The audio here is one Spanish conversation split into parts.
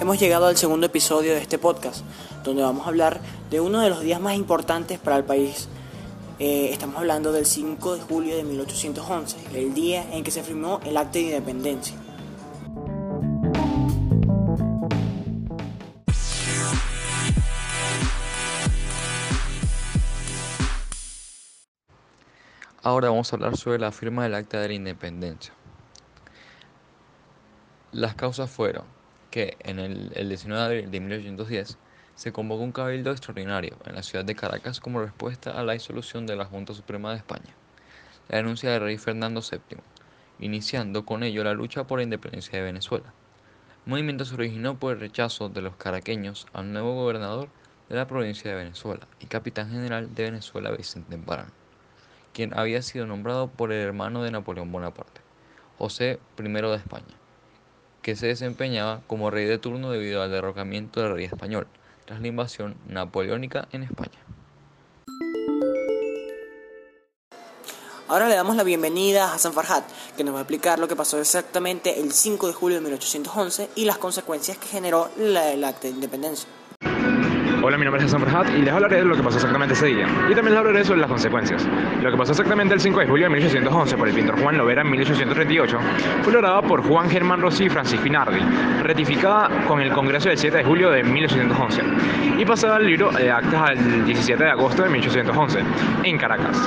Hemos llegado al segundo episodio de este podcast, donde vamos a hablar de uno de los días más importantes para el país. Eh, estamos hablando del 5 de julio de 1811, el día en que se firmó el Acta de Independencia. Ahora vamos a hablar sobre la firma del Acta de la Independencia. Las causas fueron que en el, 19 de abril de 1810 se convocó un cabildo extraordinario en la ciudad de Caracas como respuesta a la disolución de la Junta Suprema de España, la denuncia del rey Fernando VII, iniciando con ello la lucha por la independencia de Venezuela. El movimiento se originó por el rechazo de los caraqueños al nuevo gobernador de la provincia de Venezuela y capitán general de Venezuela Vicente Embarán, quien había sido nombrado por el hermano de Napoleón Bonaparte, José I de España que se desempeñaba como rey de turno debido al derrocamiento del rey español tras la invasión napoleónica en España. Ahora le damos la bienvenida a Hassan Farhat, que nos va a explicar lo que pasó exactamente el 5 de julio de 1811 y las consecuencias que generó el acta de independencia. Hola, mi nombre es Hassan Farhat y les hablaré de lo que pasó exactamente ese día. Y también les hablaré sobre las consecuencias. Lo que pasó exactamente el 5 de julio de 1811 por el pintor Juan Lovera en 1838 fue lograda por Juan Germán Rossi y Francis Pinardi, ratificada con el Congreso del 7 de julio de 1811 y pasada al libro de actas el 17 de agosto de 1811 en Caracas.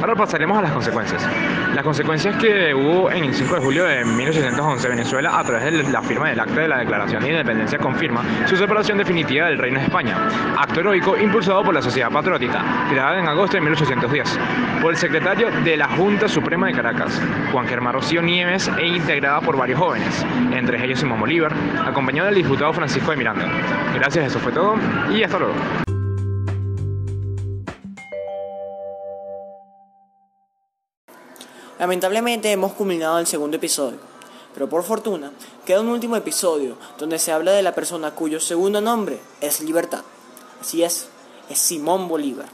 Ahora pasaremos a las consecuencias. Las consecuencias que hubo en el 5 de julio de 1811 Venezuela a través de la firma del acta de la Declaración de Independencia confirma su separación definitiva del Reino de España acto heroico impulsado por la Sociedad Patriótica, creada en agosto de 1810, por el secretario de la Junta Suprema de Caracas, Juan Germán Rocío Nieves, e integrada por varios jóvenes, entre ellos Simón Bolívar, acompañado del diputado Francisco de Miranda. Gracias, eso fue todo y hasta luego. Lamentablemente hemos culminado el segundo episodio, pero por fortuna queda un último episodio donde se habla de la persona cuyo segundo nombre es libertad. Así es, es Simón Bolívar.